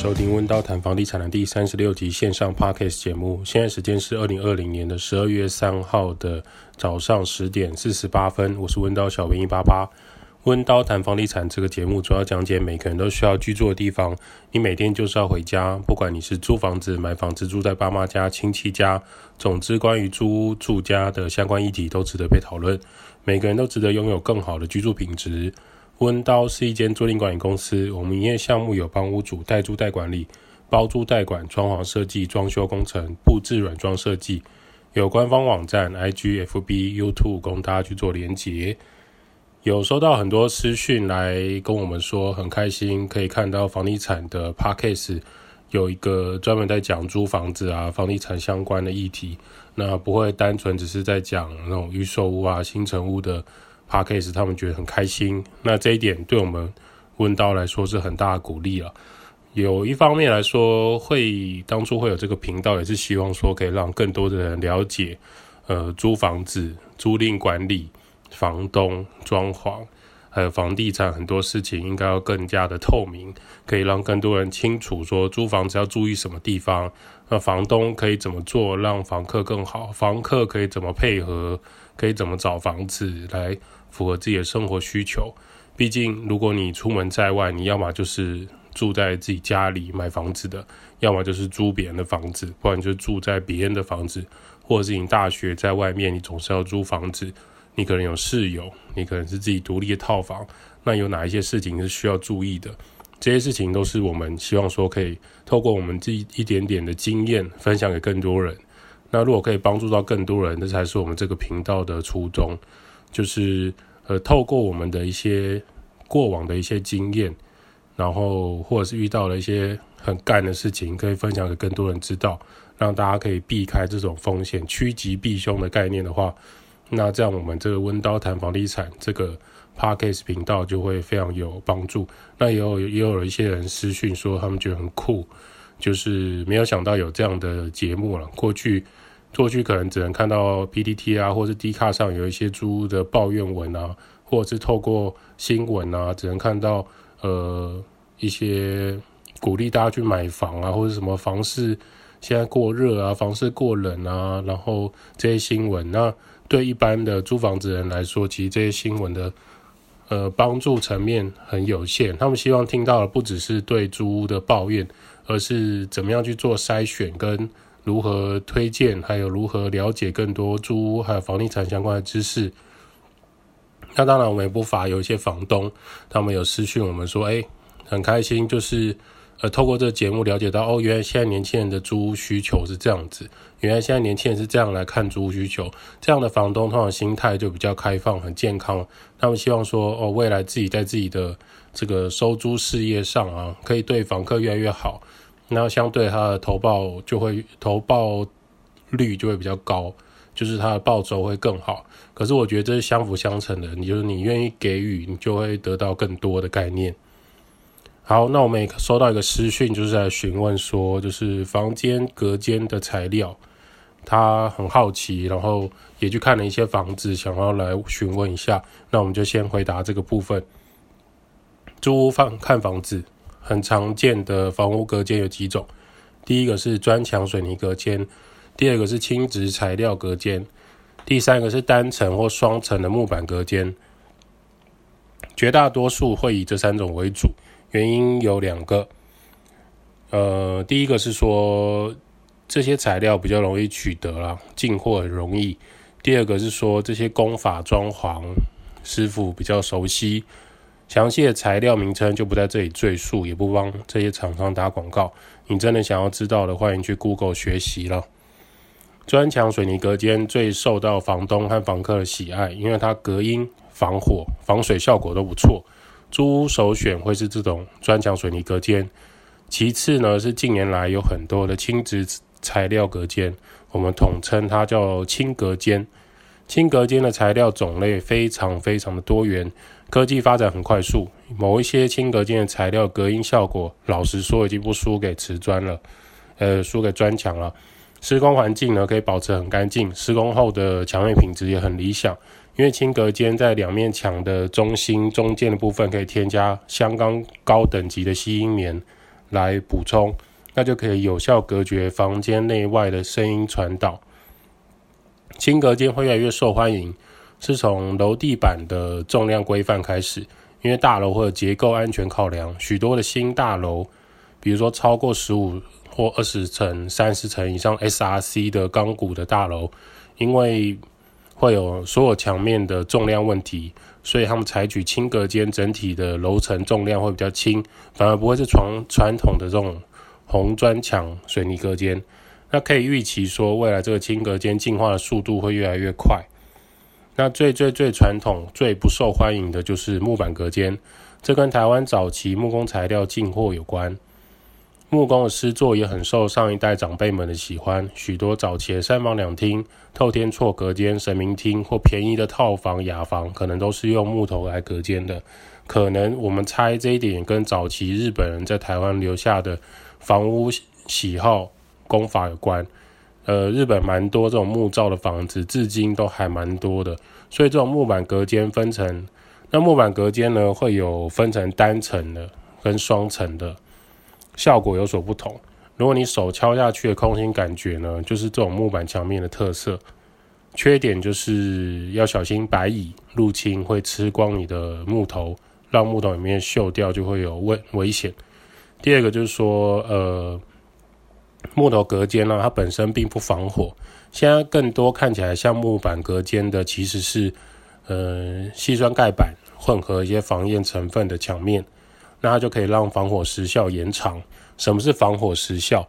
收听温刀谈房地产的第三十六集线上 Podcast 节目。现在时间是二零二零年的十二月三号的早上十点四十八分。我是温刀小编一八八。温刀谈房地产这个节目主要讲解每个人都需要居住的地方。你每天就是要回家，不管你是租房子、买房子、住在爸妈家、亲戚家，总之关于租屋住家的相关议题都值得被讨论。每个人都值得拥有更好的居住品质。温刀是一间租赁管理公司，我们营业项目有帮屋主代租代管理、包租代管、装潢设计、装修工程、布置软装设计，有官方网站、IG、FB、YouTube 供大家去做连结。有收到很多私讯来跟我们说，很开心可以看到房地产的 Podcast 有一个专门在讲租房子啊、房地产相关的议题，那不会单纯只是在讲那种预售屋啊、新成屋的。Podcast 他们觉得很开心，那这一点对我们温叨来说是很大的鼓励了。有一方面来说，会当初会有这个频道，也是希望说可以让更多的人了解，呃，租房子、租赁管理、房东、装潢，还有房地产很多事情应该要更加的透明，可以让更多人清楚说租房子要注意什么地方，那房东可以怎么做让房客更好，房客可以怎么配合，可以怎么找房子来。符合自己的生活需求。毕竟，如果你出门在外，你要么就是住在自己家里买房子的，要么就是租别人的房子，不然就住在别人的房子，或者是你大学在外面，你总是要租房子。你可能有室友，你可能是自己独立的套房。那有哪一些事情是需要注意的？这些事情都是我们希望说可以透过我们这一点点的经验分享给更多人。那如果可以帮助到更多人，这才是我们这个频道的初衷。就是呃，透过我们的一些过往的一些经验，然后或者是遇到了一些很干的事情，可以分享给更多人知道，让大家可以避开这种风险，趋吉避凶的概念的话，那这样我们这个温刀谈房地产这个 Podcast 频道就会非常有帮助。那也有也有一些人私讯说他们觉得很酷，就是没有想到有这样的节目了，过去。过去可能只能看到 PTT 啊，或是 D 卡上有一些租屋的抱怨文啊，或者是透过新闻啊，只能看到呃一些鼓励大家去买房啊，或者什么房市现在过热啊，房市过冷啊，然后这些新闻。那对一般的租房子人来说，其实这些新闻的呃帮助层面很有限。他们希望听到的不只是对租屋的抱怨，而是怎么样去做筛选跟。如何推荐，还有如何了解更多租屋还有房地产相关的知识？那当然，我们也不乏有一些房东，他们有私讯我们说，哎，很开心，就是呃，透过这个节目了解到，哦，原来现在年轻人的租屋需求是这样子，原来现在年轻人是这样来看租屋需求，这样的房东通常心态就比较开放、很健康。他们希望说，哦，未来自己在自己的这个收租事业上啊，可以对房客越来越好。那相对它的投报就会投报率就会比较高，就是它的报酬会更好。可是我觉得这是相辅相成的，你就是你愿意给予，你就会得到更多的概念。好，那我们也收到一个私讯，就是在询问说，就是房间隔间的材料，他很好奇，然后也去看了一些房子，想要来询问一下。那我们就先回答这个部分。租房看房子。很常见的房屋隔间有几种，第一个是砖墙水泥隔间，第二个是轻质材料隔间，第三个是单层或双层的木板隔间。绝大多数会以这三种为主，原因有两个。呃，第一个是说这些材料比较容易取得啦，进货容易；第二个是说这些工法装潢师傅比较熟悉。详细的材料名称就不在这里赘述，也不帮这些厂商打广告。你真的想要知道的，欢迎去 Google 学习了。砖墙水泥隔间最受到房东和房客的喜爱，因为它隔音、防火、防水效果都不错。租屋首选会是这种砖墙水泥隔间。其次呢，是近年来有很多的轻质材料隔间，我们统称它叫轻隔间。轻隔间的材料种类非常非常的多元。科技发展很快速，某一些轻隔间的材料隔音效果，老实说已经不输给瓷砖了，呃，输给砖墙了。施工环境呢，可以保持很干净，施工后的墙面品质也很理想。因为轻隔间在两面墙的中心中间的部分可以添加相当高等级的吸音棉，来补充，那就可以有效隔绝房间内外的声音传导。轻隔间会越来越受欢迎，是从楼地板的重量规范开始，因为大楼或者结构安全考量，许多的新大楼，比如说超过十五或二十层、三十层以上 SRC 的钢骨的大楼，因为会有所有墙面的重量问题，所以他们采取轻隔间，整体的楼层重量会比较轻，反而不会是传传统的这种红砖墙水泥隔间。那可以预期说，未来这个轻隔间进化的速度会越来越快。那最最最传统、最不受欢迎的就是木板隔间，这跟台湾早期木工材料进货有关。木工的诗作也很受上一代长辈们的喜欢，许多早期的三房两厅、透天错隔间、神明厅或便宜的套房、雅房，可能都是用木头来隔间的。可能我们猜这一点跟早期日本人在台湾留下的房屋喜好。工法有关，呃，日本蛮多这种木造的房子，至今都还蛮多的。所以这种木板隔间分成，那木板隔间呢，会有分成单层的跟双层的，效果有所不同。如果你手敲下去的空心感觉呢，就是这种木板墙面的特色。缺点就是要小心白蚁入侵，会吃光你的木头，让木头里面锈掉，就会有危危险。第二个就是说，呃。木头隔间呢，它本身并不防火。现在更多看起来像木板隔间的，其实是呃矽酸盖板混合一些防焰成分的墙面，那它就可以让防火时效延长。什么是防火时效？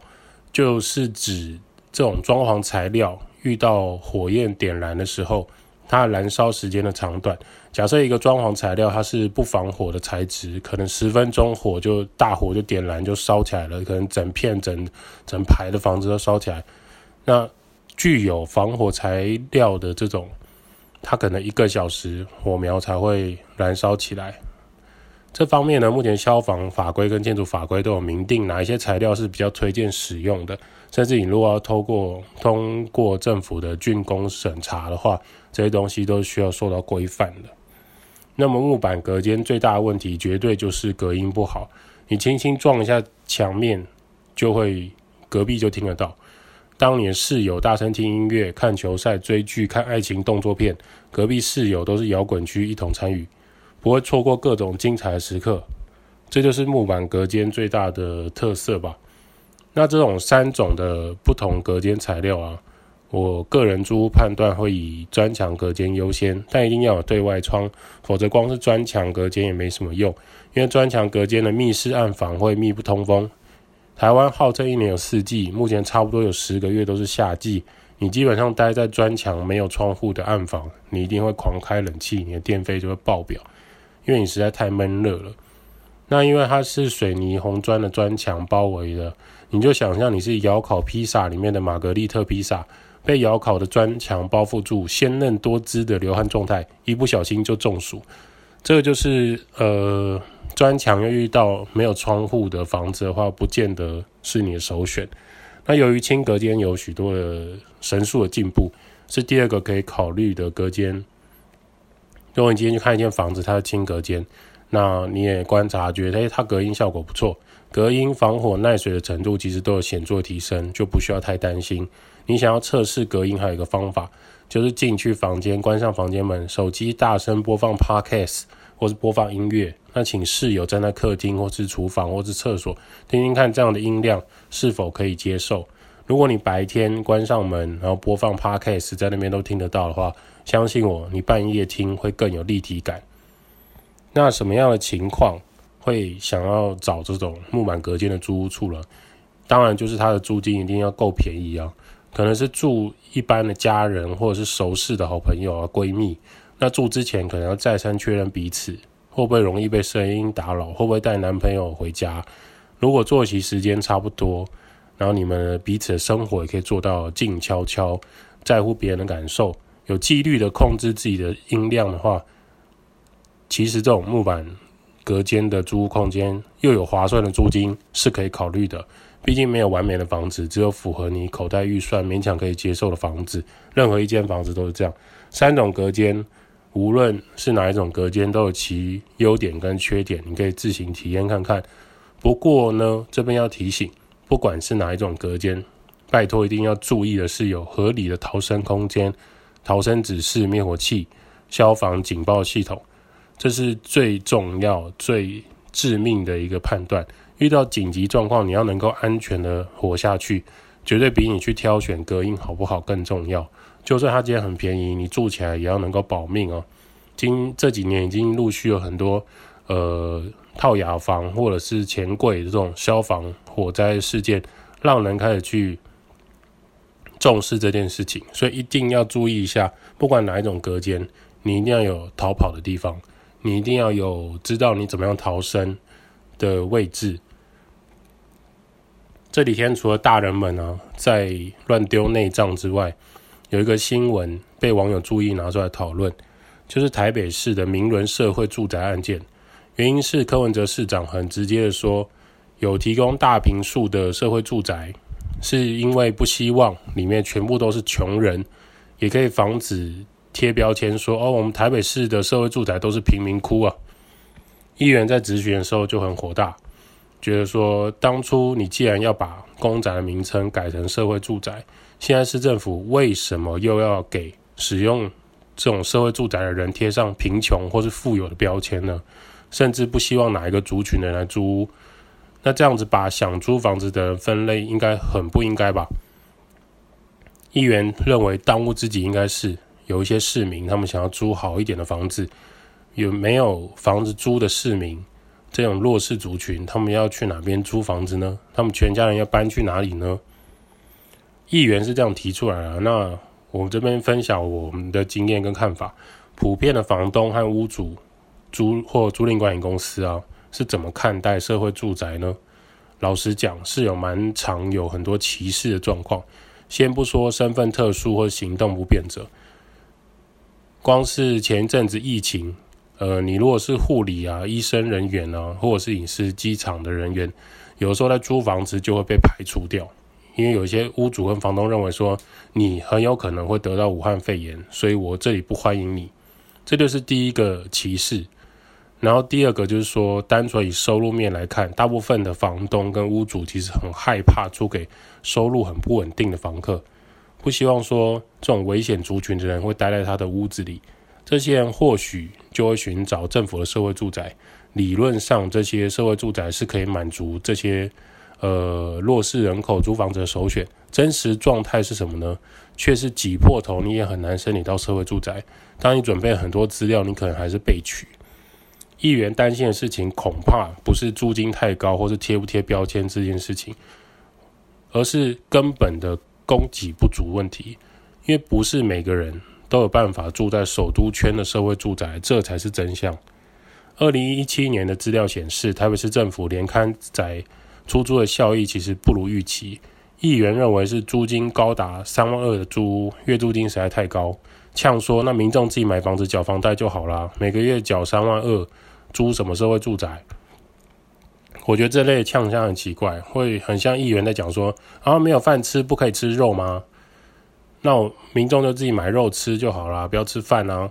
就是指这种装潢材料遇到火焰点燃的时候。它燃烧时间的长短，假设一个装潢材料它是不防火的材质，可能十分钟火就大火就点燃就烧起来了，可能整片整整排的房子都烧起来。那具有防火材料的这种，它可能一个小时火苗才会燃烧起来。这方面呢，目前消防法规跟建筑法规都有明定哪一些材料是比较推荐使用的，甚至你如果要透过通过政府的竣工审查的话。这些东西都需要受到规范的。那么木板隔间最大的问题，绝对就是隔音不好。你轻轻撞一下墙面，就会隔壁就听得到。当你的室友大声听音乐、看球赛、追剧、看爱情动作片，隔壁室友都是摇滚区一同参与，不会错过各种精彩的时刻。这就是木板隔间最大的特色吧。那这种三种的不同隔间材料啊。我个人租屋判断会以砖墙隔间优先，但一定要有对外窗，否则光是砖墙隔间也没什么用。因为砖墙隔间的密室暗房会密不通风。台湾号称一年有四季，目前差不多有十个月都是夏季。你基本上待在砖墙没有窗户的暗房，你一定会狂开冷气，你的电费就会爆表，因为你实在太闷热了。那因为它是水泥红砖的砖墙包围的，你就想象你是窑烤披萨里面的玛格丽特披萨。被窑烤的砖墙包覆住，鲜嫩多汁的流汗状态，一不小心就中暑。这个就是呃，砖墙又遇到没有窗户的房子的话，不见得是你的首选。那由于轻隔间有许多的神速的进步，是第二个可以考虑的隔间。如果你今天去看一间房子，它是轻隔间，那你也观察觉得，诶，它隔音效果不错，隔音、防火、耐水的程度其实都有显著提升，就不需要太担心。你想要测试隔音，还有一个方法，就是进去房间，关上房间门，手机大声播放 Podcast 或是播放音乐。那请室友站在客厅或是厨房或是厕所，听听看这样的音量是否可以接受。如果你白天关上门，然后播放 Podcast 在那边都听得到的话，相信我，你半夜听会更有立体感。那什么样的情况会想要找这种木板隔间的租屋处呢？当然就是它的租金一定要够便宜啊。可能是住一般的家人，或者是熟识的好朋友啊、闺蜜。那住之前可能要再三确认彼此会不会容易被声音打扰，会不会带男朋友回家。如果作息时间差不多，然后你们彼此的生活也可以做到静悄悄，在乎别人的感受，有纪律的控制自己的音量的话，其实这种木板隔间的租屋空间又有划算的租金是可以考虑的。毕竟没有完美的房子，只有符合你口袋预算、勉强可以接受的房子。任何一间房子都是这样。三种隔间，无论是哪一种隔间，都有其优点跟缺点，你可以自行体验看看。不过呢，这边要提醒，不管是哪一种隔间，拜托一定要注意的是有合理的逃生空间、逃生指示、灭火器、消防警报系统，这是最重要、最致命的一个判断。遇到紧急状况，你要能够安全的活下去，绝对比你去挑选隔音好不好更重要。就算它今天很便宜，你住起来也要能够保命哦。今这几年已经陆续有很多呃套雅房或者是钱柜这种消防火灾事件，让人开始去重视这件事情，所以一定要注意一下，不管哪一种隔间，你一定要有逃跑的地方，你一定要有知道你怎么样逃生的位置。这几天除了大人们啊在乱丢内脏之外，有一个新闻被网友注意拿出来讨论，就是台北市的明伦社会住宅案件。原因是柯文哲市长很直接的说，有提供大平数的社会住宅，是因为不希望里面全部都是穷人，也可以防止贴标签说哦，我们台北市的社会住宅都是贫民窟啊。议员在质询的时候就很火大。觉得说，当初你既然要把公宅的名称改成社会住宅，现在市政府为什么又要给使用这种社会住宅的人贴上贫穷或是富有的标签呢？甚至不希望哪一个族群的人来租屋，那这样子把想租房子的人分类，应该很不应该吧？议员认为，当务之急应该是有一些市民，他们想要租好一点的房子，有没有房子租的市民？这种弱势族群，他们要去哪边租房子呢？他们全家人要搬去哪里呢？议员是这样提出来的。那我这边分享我们的经验跟看法。普遍的房东和屋主、租或租赁管理公司啊，是怎么看待社会住宅呢？老实讲，是有蛮常有很多歧视的状况。先不说身份特殊或行动不便者，光是前一阵子疫情。呃，你如果是护理啊、医生人员啊，或者是影视机场的人员，有时候在租房子就会被排除掉，因为有一些屋主跟房东认为说你很有可能会得到武汉肺炎，所以我这里不欢迎你，这就是第一个歧视。然后第二个就是说，单纯以收入面来看，大部分的房东跟屋主其实很害怕租给收入很不稳定的房客，不希望说这种危险族群的人会待在他的屋子里。这些人或许就会寻找政府的社会住宅，理论上这些社会住宅是可以满足这些呃弱势人口租房子的首选。真实状态是什么呢？却是挤破头你也很难申请到社会住宅。当你准备很多资料，你可能还是被拒。议员担心的事情恐怕不是租金太高或是贴不贴标签这件事情，而是根本的供给不足问题，因为不是每个人。都有办法住在首都圈的社会住宅，这才是真相。二零一七年的资料显示，台北市政府连勘宅出租的效益其实不如预期。议员认为是租金高达三万二的租屋，月租金实在太高，呛说那民众自己买房子缴房贷就好啦，每个月缴三万二，租什么社会住宅？我觉得这类呛声很奇怪，会很像议员在讲说啊，没有饭吃，不可以吃肉吗？那我民众就自己买肉吃就好啦，不要吃饭啊。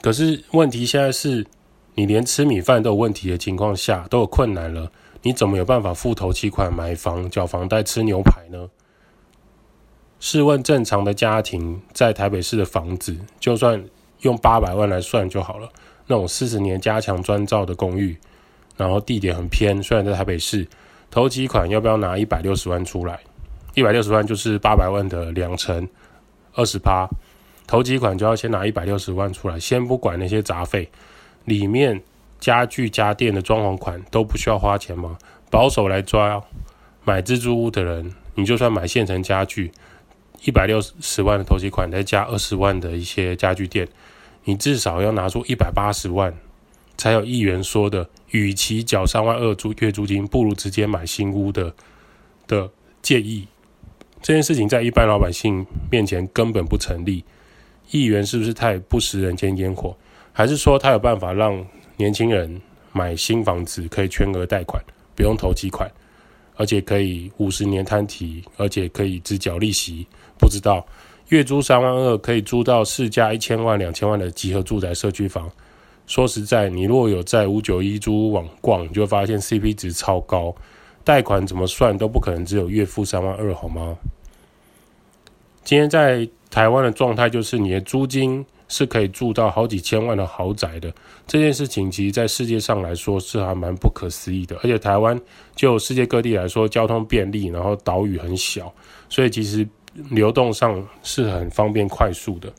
可是问题现在是，你连吃米饭都有问题的情况下，都有困难了，你怎么有办法付头期款买房、缴房贷、吃牛排呢？试问正常的家庭在台北市的房子，就算用八百万来算就好了，那种四十年加强砖造的公寓，然后地点很偏，虽然在台北市，头几款要不要拿一百六十万出来？一百六十万就是八百万的两成。二十趴，头几款就要先拿一百六十万出来，先不管那些杂费，里面家具家电的装潢款都不需要花钱吗？保守来抓，买蜘蛛屋的人，你就算买现成家具，一百六十万的头期款，再加二十万的一些家具店，你至少要拿出一百八十万，才有议员说的，与其缴三万二租月租金，不如直接买新屋的的建议。这件事情在一般老百姓面前根本不成立，议员是不是太不食人间烟火？还是说他有办法让年轻人买新房子可以全额贷款，不用投期款，而且可以五十年摊提，而且可以只缴利息？不知道，月租三万二可以租到市价一千万、两千万的集合住宅社区房，说实在，你如果有在五九一租屋网逛，你就会发现 CP 值超高，贷款怎么算都不可能只有月付三万二，好吗？今天在台湾的状态就是，你的租金是可以住到好几千万的豪宅的。这件事情其实在世界上来说是还蛮不可思议的。而且台湾就世界各地来说，交通便利，然后岛屿很小，所以其实流动上是很方便快速的。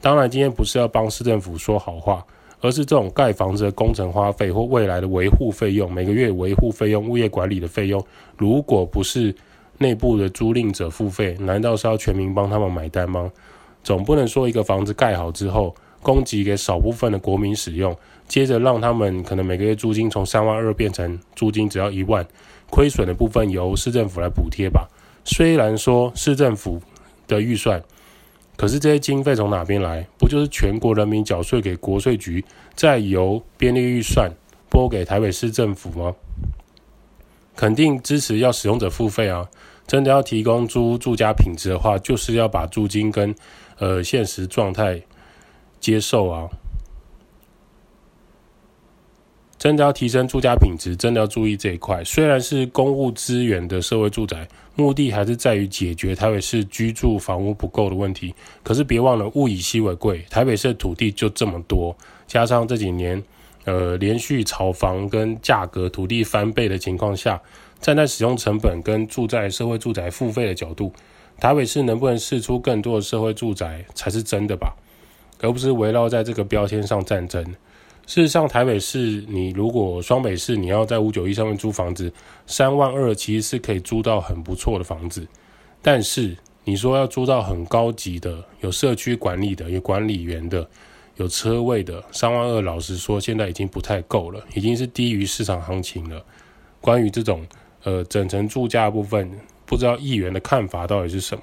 当然，今天不是要帮市政府说好话，而是这种盖房子的工程花费或未来的维护费用，每个月维护费用、物业管理的费用，如果不是内部的租赁者付费，难道是要全民帮他们买单吗？总不能说一个房子盖好之后，供给给少部分的国民使用，接着让他们可能每个月租金从三万二变成租金只要一万，亏损的部分由市政府来补贴吧。虽然说市政府的预算，可是这些经费从哪边来？不就是全国人民缴税给国税局，再由编列预算拨给台北市政府吗？肯定支持要使用者付费啊！真的要提供租住家品质的话，就是要把租金跟呃现实状态接受啊！真的要提升住家品质，真的要注意这一块。虽然是公务资源的社会住宅，目的还是在于解决台北市居住房屋不够的问题。可是别忘了，物以稀为贵，台北市的土地就这么多，加上这几年。呃，连续炒房跟价格土地翻倍的情况下，站在使用成本跟住在社会住宅付费的角度，台北市能不能试出更多的社会住宅才是真的吧，而不是围绕在这个标签上战争。事实上，台北市你如果双北市你要在五九一上面租房子，三万二其实是可以租到很不错的房子，但是你说要租到很高级的、有社区管理的、有管理员的。有车位的三万二，老实说，现在已经不太够了，已经是低于市场行情了。关于这种呃整层住家部分，不知道议员的看法到底是什么？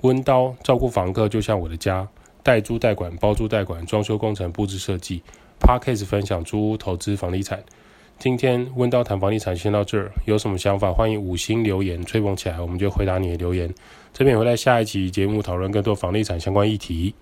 温刀照顾房客就像我的家，代租代管、包租代管、装修工程、布置设计。Podcast 分享租屋投资房地产。今天温叨谈房地产先到这儿，有什么想法欢迎五星留言吹捧起来，我们就回答你的留言。这边也会在下一期节目讨论更多房地产相关议题。